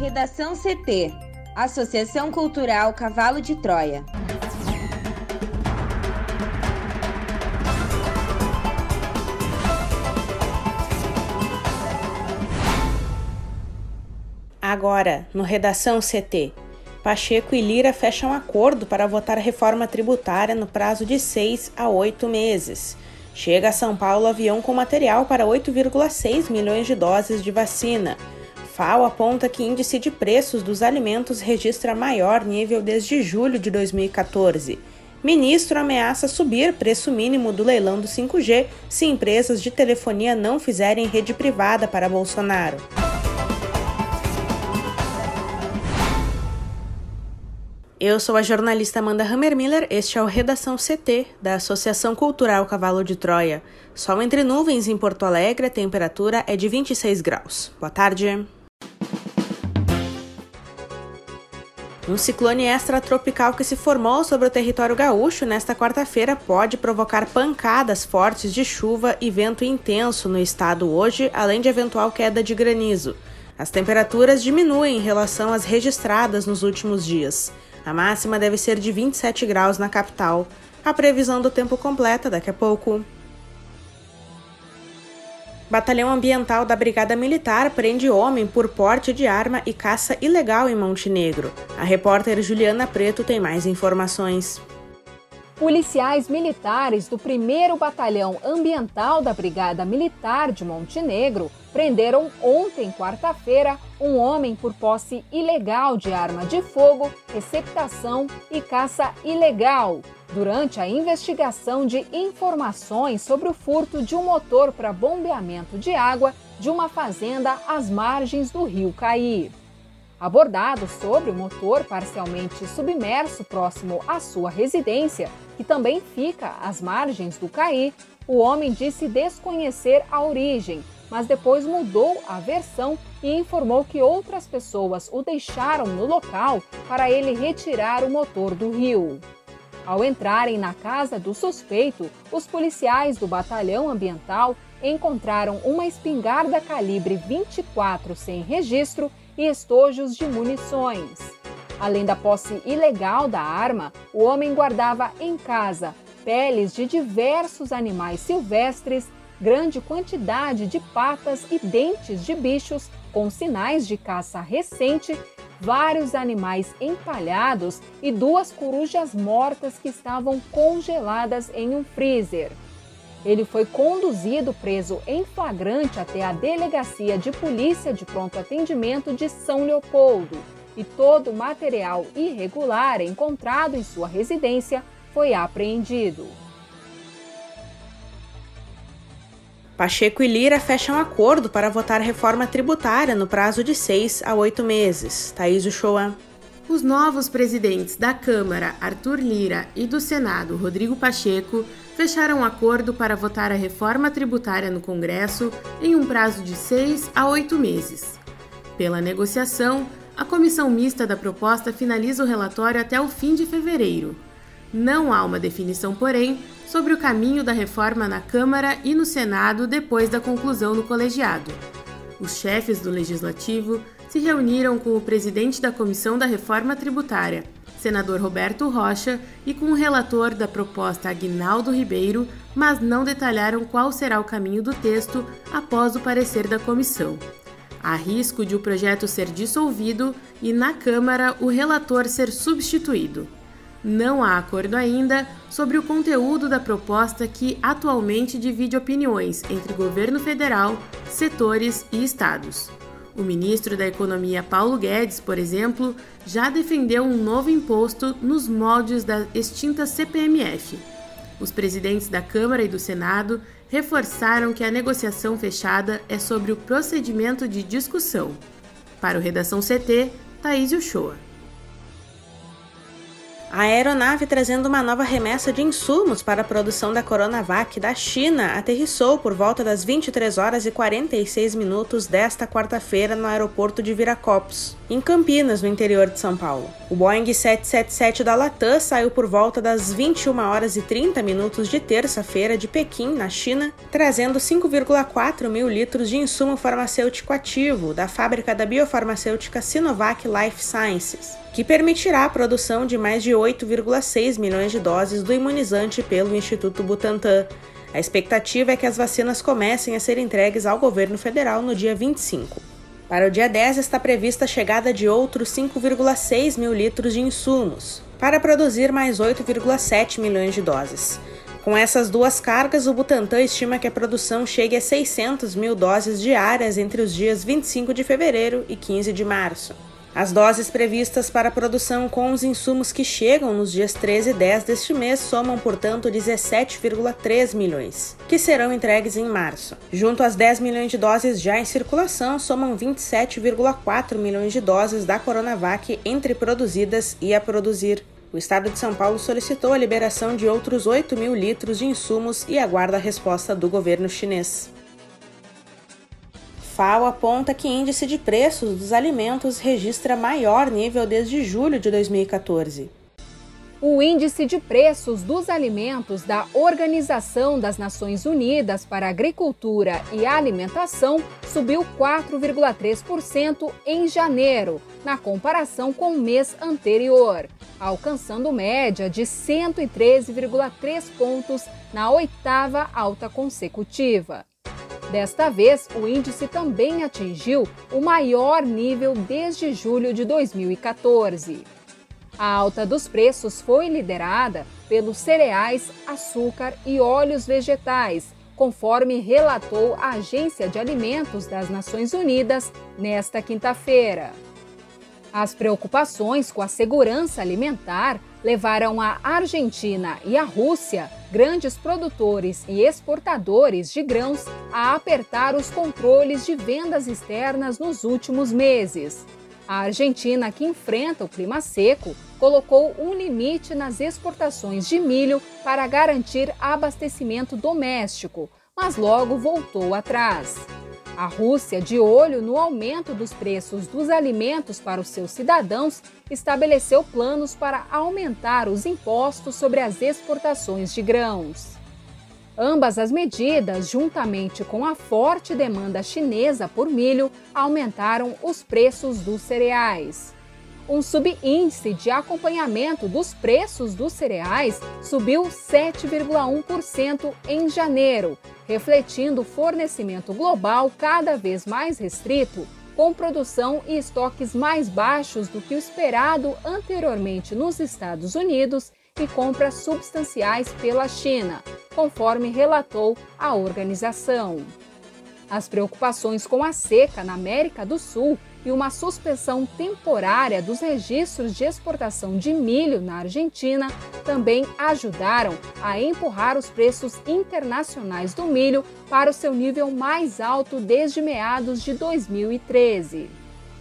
Redação CT Associação Cultural Cavalo de Troia. Agora, no Redação CT. Pacheco e Lira fecham acordo para votar reforma tributária no prazo de seis a oito meses. Chega a São Paulo avião com material para 8,6 milhões de doses de vacina. FAO aponta que índice de preços dos alimentos registra maior nível desde julho de 2014. Ministro ameaça subir preço mínimo do leilão do 5G se empresas de telefonia não fizerem rede privada para Bolsonaro. Eu sou a jornalista Amanda Hammermiller, este é o Redação CT, da Associação Cultural Cavalo de Troia. Sol entre nuvens em Porto Alegre, a temperatura é de 26 graus. Boa tarde. Um ciclone extratropical que se formou sobre o território gaúcho nesta quarta-feira pode provocar pancadas fortes de chuva e vento intenso no estado hoje, além de eventual queda de granizo. As temperaturas diminuem em relação às registradas nos últimos dias. A máxima deve ser de 27 graus na capital. A previsão do tempo completa daqui a pouco. Batalhão Ambiental da Brigada Militar prende homem por porte de arma e caça ilegal em Montenegro. A repórter Juliana Preto tem mais informações. Policiais militares do 1 Batalhão Ambiental da Brigada Militar de Montenegro prenderam ontem, quarta-feira, um homem por posse ilegal de arma de fogo, receptação e caça ilegal, durante a investigação de informações sobre o furto de um motor para bombeamento de água de uma fazenda às margens do rio Caí. Abordado sobre o motor parcialmente submerso próximo à sua residência, que também fica às margens do Caí, o homem disse desconhecer a origem, mas depois mudou a versão e informou que outras pessoas o deixaram no local para ele retirar o motor do rio. Ao entrarem na casa do suspeito, os policiais do batalhão ambiental encontraram uma espingarda calibre 24 sem registro e estojos de munições. Além da posse ilegal da arma, o homem guardava em casa peles de diversos animais silvestres, grande quantidade de patas e dentes de bichos com sinais de caça recente, vários animais empalhados e duas corujas mortas que estavam congeladas em um freezer. Ele foi conduzido preso em flagrante até a Delegacia de Polícia de Pronto Atendimento de São Leopoldo e todo o material irregular encontrado em sua residência foi apreendido. Pacheco e Lira fecham acordo para votar reforma tributária no prazo de seis a oito meses. Thaís Uchoa. Os novos presidentes da Câmara, Arthur Lira, e do Senado, Rodrigo Pacheco, fecharam um acordo para votar a reforma tributária no Congresso em um prazo de seis a oito meses. Pela negociação, a comissão mista da proposta finaliza o relatório até o fim de fevereiro. Não há uma definição, porém, sobre o caminho da reforma na Câmara e no Senado depois da conclusão no colegiado. Os chefes do Legislativo se reuniram com o presidente da Comissão da Reforma Tributária, senador Roberto Rocha, e com o relator da proposta Aguinaldo Ribeiro, mas não detalharam qual será o caminho do texto após o parecer da comissão. Há risco de o projeto ser dissolvido e, na Câmara, o relator ser substituído. Não há acordo ainda sobre o conteúdo da proposta que atualmente divide opiniões entre governo federal, setores e estados. O ministro da Economia Paulo Guedes, por exemplo, já defendeu um novo imposto nos moldes da extinta CPMF. Os presidentes da Câmara e do Senado reforçaram que a negociação fechada é sobre o procedimento de discussão. Para o Redação CT, Thaís Uchoa. A aeronave trazendo uma nova remessa de insumos para a produção da Coronavac da China aterrissou por volta das 23 horas e 46 minutos desta quarta-feira no aeroporto de Viracopos, em Campinas, no interior de São Paulo. O Boeing 777 da Latam saiu por volta das 21 horas e 30 minutos de terça-feira de Pequim, na China, trazendo 5,4 mil litros de insumo farmacêutico ativo da fábrica da biofarmacêutica Sinovac Life Sciences que permitirá a produção de mais de 8,6 milhões de doses do imunizante pelo Instituto Butantan. A expectativa é que as vacinas comecem a ser entregues ao governo federal no dia 25. Para o dia 10 está prevista a chegada de outros 5,6 mil litros de insumos, para produzir mais 8,7 milhões de doses. Com essas duas cargas, o Butantan estima que a produção chegue a 600 mil doses diárias entre os dias 25 de fevereiro e 15 de março. As doses previstas para a produção com os insumos que chegam nos dias 13 e 10 deste mês somam, portanto, 17,3 milhões, que serão entregues em março. Junto às 10 milhões de doses já em circulação, somam 27,4 milhões de doses da Coronavac entre produzidas e a produzir. O estado de São Paulo solicitou a liberação de outros 8 mil litros de insumos e aguarda a resposta do governo chinês. FAO aponta que índice de preços dos alimentos registra maior nível desde julho de 2014. O índice de preços dos alimentos da Organização das Nações Unidas para Agricultura e Alimentação subiu 4,3% em janeiro, na comparação com o mês anterior, alcançando média de 113,3 pontos na oitava alta consecutiva. Desta vez, o índice também atingiu o maior nível desde julho de 2014. A alta dos preços foi liderada pelos cereais, açúcar e óleos vegetais, conforme relatou a Agência de Alimentos das Nações Unidas nesta quinta-feira. As preocupações com a segurança alimentar levaram a Argentina e a Rússia, grandes produtores e exportadores de grãos, a apertar os controles de vendas externas nos últimos meses. A Argentina, que enfrenta o clima seco, colocou um limite nas exportações de milho para garantir abastecimento doméstico, mas logo voltou atrás. A Rússia, de olho no aumento dos preços dos alimentos para os seus cidadãos, estabeleceu planos para aumentar os impostos sobre as exportações de grãos. Ambas as medidas, juntamente com a forte demanda chinesa por milho, aumentaram os preços dos cereais. Um subíndice de acompanhamento dos preços dos cereais subiu 7,1% em janeiro, refletindo o fornecimento global cada vez mais restrito, com produção e estoques mais baixos do que o esperado anteriormente nos Estados Unidos e compras substanciais pela China, conforme relatou a organização. As preocupações com a seca na América do Sul e uma suspensão temporária dos registros de exportação de milho na Argentina também ajudaram a empurrar os preços internacionais do milho para o seu nível mais alto desde meados de 2013.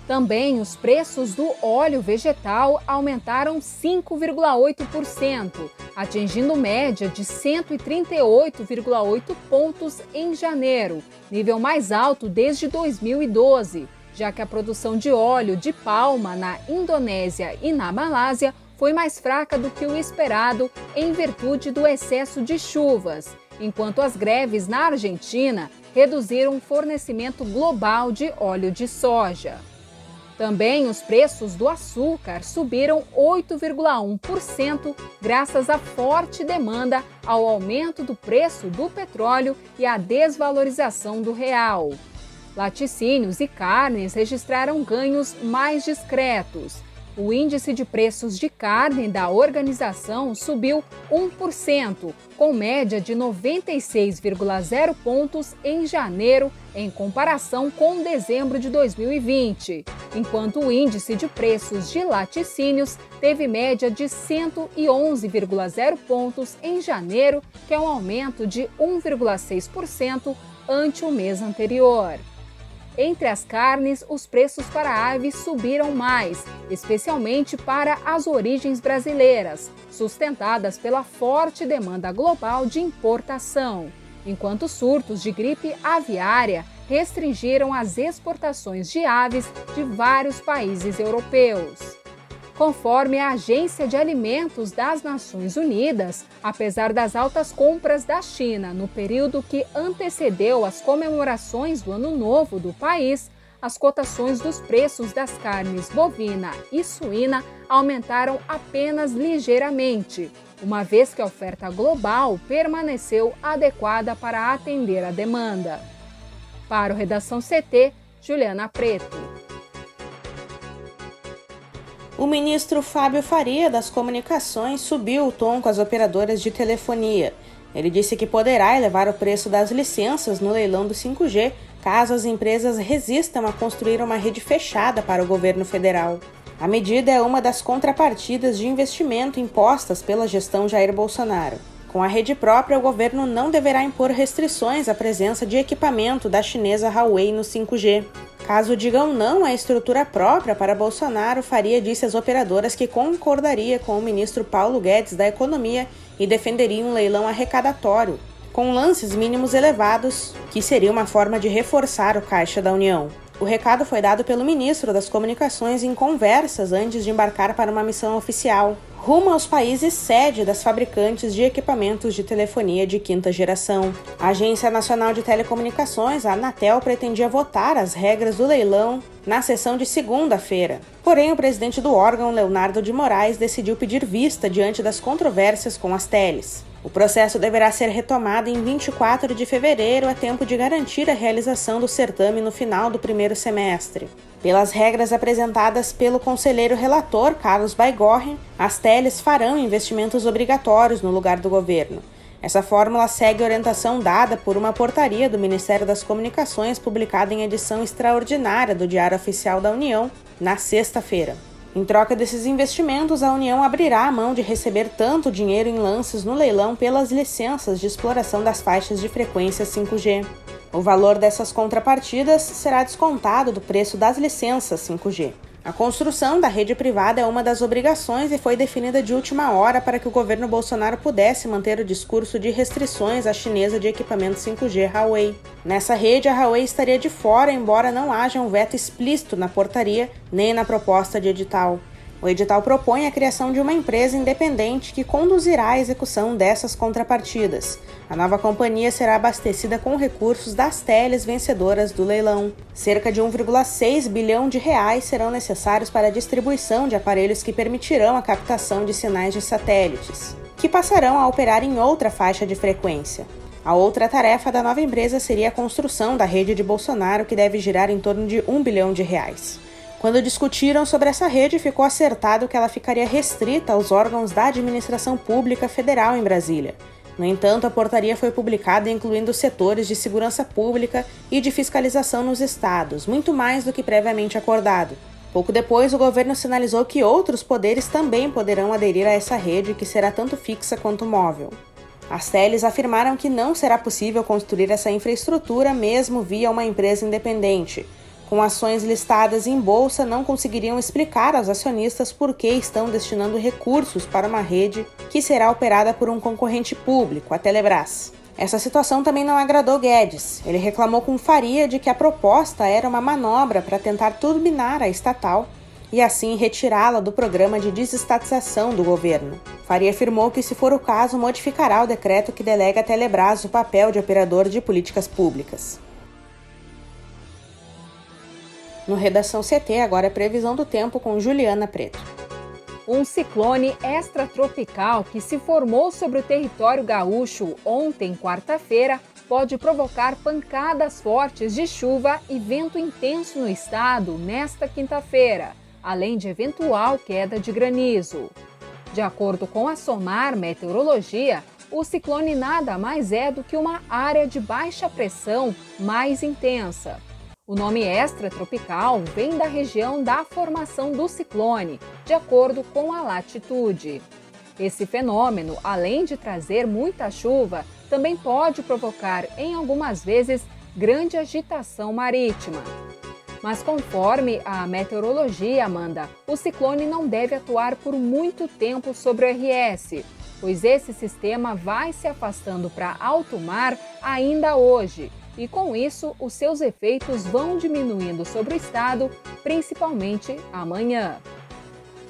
Também os preços do óleo vegetal aumentaram 5,8%, atingindo média de 138,8 pontos em janeiro, nível mais alto desde 2012 já que a produção de óleo de palma na Indonésia e na Malásia foi mais fraca do que o esperado em virtude do excesso de chuvas, enquanto as greves na Argentina reduziram o fornecimento global de óleo de soja. Também os preços do açúcar subiram 8,1%, graças à forte demanda ao aumento do preço do petróleo e à desvalorização do real. Laticínios e carnes registraram ganhos mais discretos. O índice de preços de carne da organização subiu 1%, com média de 96,0 pontos em janeiro, em comparação com dezembro de 2020, enquanto o índice de preços de laticínios teve média de 111,0 pontos em janeiro, que é um aumento de 1,6% ante o mês anterior. Entre as carnes, os preços para aves subiram mais, especialmente para as origens brasileiras, sustentadas pela forte demanda global de importação, enquanto surtos de gripe aviária restringiram as exportações de aves de vários países europeus. Conforme a Agência de Alimentos das Nações Unidas, apesar das altas compras da China no período que antecedeu as comemorações do Ano Novo do país, as cotações dos preços das carnes bovina e suína aumentaram apenas ligeiramente, uma vez que a oferta global permaneceu adequada para atender a demanda. Para o Redação CT, Juliana Preto. O ministro Fábio Faria das Comunicações subiu o tom com as operadoras de telefonia. Ele disse que poderá elevar o preço das licenças no leilão do 5G caso as empresas resistam a construir uma rede fechada para o governo federal. A medida é uma das contrapartidas de investimento impostas pela gestão Jair Bolsonaro. Com a rede própria, o governo não deverá impor restrições à presença de equipamento da chinesa Huawei no 5G. Caso digam não à estrutura própria para Bolsonaro, Faria disse às operadoras que concordaria com o ministro Paulo Guedes da Economia e defenderia um leilão arrecadatório, com lances mínimos elevados, que seria uma forma de reforçar o caixa da União. O recado foi dado pelo ministro das Comunicações em conversas antes de embarcar para uma missão oficial rumo aos países sede das fabricantes de equipamentos de telefonia de quinta geração. A Agência Nacional de Telecomunicações, a Anatel, pretendia votar as regras do leilão na sessão de segunda-feira. Porém, o presidente do órgão, Leonardo de Moraes, decidiu pedir vista diante das controvérsias com as teles. O processo deverá ser retomado em 24 de fevereiro, a tempo de garantir a realização do certame no final do primeiro semestre. Pelas regras apresentadas pelo conselheiro relator Carlos Baigorre, as teles farão investimentos obrigatórios no lugar do governo. Essa fórmula segue a orientação dada por uma portaria do Ministério das Comunicações publicada em edição extraordinária do Diário Oficial da União na sexta-feira. Em troca desses investimentos, a União abrirá a mão de receber tanto dinheiro em lances no leilão pelas licenças de exploração das faixas de frequência 5G. O valor dessas contrapartidas será descontado do preço das licenças 5G. A construção da rede privada é uma das obrigações e foi definida de última hora para que o governo Bolsonaro pudesse manter o discurso de restrições à chinesa de equipamento 5G Huawei. Nessa rede, a Huawei estaria de fora, embora não haja um veto explícito na portaria nem na proposta de edital. O edital propõe a criação de uma empresa independente que conduzirá a execução dessas contrapartidas. A nova companhia será abastecida com recursos das teles vencedoras do leilão. Cerca de 1,6 bilhão de reais serão necessários para a distribuição de aparelhos que permitirão a captação de sinais de satélites, que passarão a operar em outra faixa de frequência. A outra tarefa da nova empresa seria a construção da rede de Bolsonaro, que deve girar em torno de 1 bilhão de reais. Quando discutiram sobre essa rede, ficou acertado que ela ficaria restrita aos órgãos da administração pública federal em Brasília. No entanto, a portaria foi publicada incluindo setores de segurança pública e de fiscalização nos estados, muito mais do que previamente acordado. Pouco depois, o governo sinalizou que outros poderes também poderão aderir a essa rede, que será tanto fixa quanto móvel. As teles afirmaram que não será possível construir essa infraestrutura mesmo via uma empresa independente, com ações listadas em bolsa, não conseguiriam explicar aos acionistas por que estão destinando recursos para uma rede que será operada por um concorrente público, a Telebrás. Essa situação também não agradou Guedes. Ele reclamou com faria de que a proposta era uma manobra para tentar turbinar a estatal e assim retirá-la do programa de desestatização do governo. Faria afirmou que, se for o caso, modificará o decreto que delega a Telebrás o papel de operador de políticas públicas. No Redação CT, agora é previsão do tempo com Juliana Preto. Um ciclone extratropical que se formou sobre o território gaúcho ontem, quarta-feira, pode provocar pancadas fortes de chuva e vento intenso no estado nesta quinta-feira, além de eventual queda de granizo. De acordo com a SOMAR Meteorologia, o ciclone nada mais é do que uma área de baixa pressão mais intensa o nome extratropical vem da região da formação do ciclone, de acordo com a latitude. Esse fenômeno, além de trazer muita chuva, também pode provocar, em algumas vezes, grande agitação marítima. Mas conforme a meteorologia, Amanda, o ciclone não deve atuar por muito tempo sobre o RS, pois esse sistema vai se afastando para alto mar ainda hoje. E com isso, os seus efeitos vão diminuindo sobre o estado, principalmente amanhã.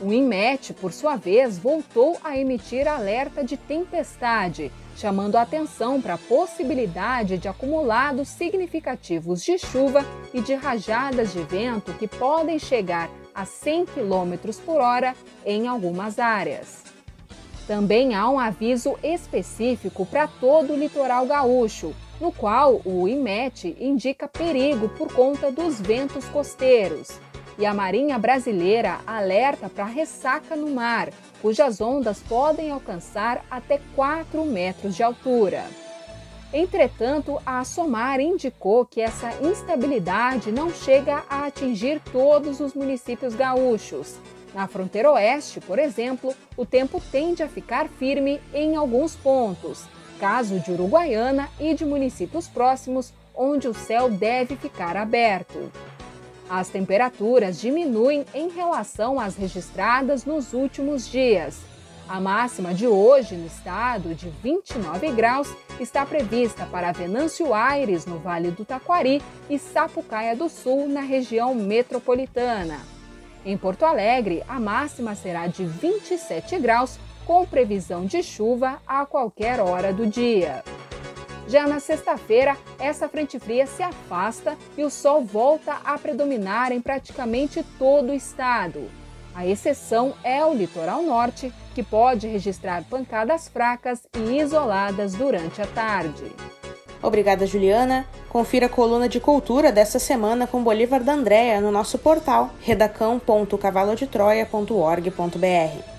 O INMET, por sua vez, voltou a emitir alerta de tempestade, chamando a atenção para a possibilidade de acumulados significativos de chuva e de rajadas de vento que podem chegar a 100 km por hora em algumas áreas. Também há um aviso específico para todo o litoral gaúcho, no qual o IMET indica perigo por conta dos ventos costeiros e a Marinha Brasileira alerta para ressaca no mar, cujas ondas podem alcançar até 4 metros de altura. Entretanto, a SOMAR indicou que essa instabilidade não chega a atingir todos os municípios gaúchos. Na fronteira oeste, por exemplo, o tempo tende a ficar firme em alguns pontos, caso de Uruguaiana e de municípios próximos, onde o céu deve ficar aberto. As temperaturas diminuem em relação às registradas nos últimos dias. A máxima de hoje no estado, de 29 graus, está prevista para Venâncio Aires, no Vale do Taquari, e Sapucaia do Sul, na região metropolitana. Em Porto Alegre, a máxima será de 27 graus, com previsão de chuva a qualquer hora do dia. Já na sexta-feira, essa frente fria se afasta e o sol volta a predominar em praticamente todo o estado. A exceção é o litoral norte, que pode registrar pancadas fracas e isoladas durante a tarde. Obrigada, Juliana. Confira a coluna de cultura dessa semana com Bolívar da Andréa no nosso portal redacão.cavalodetroia.org.br.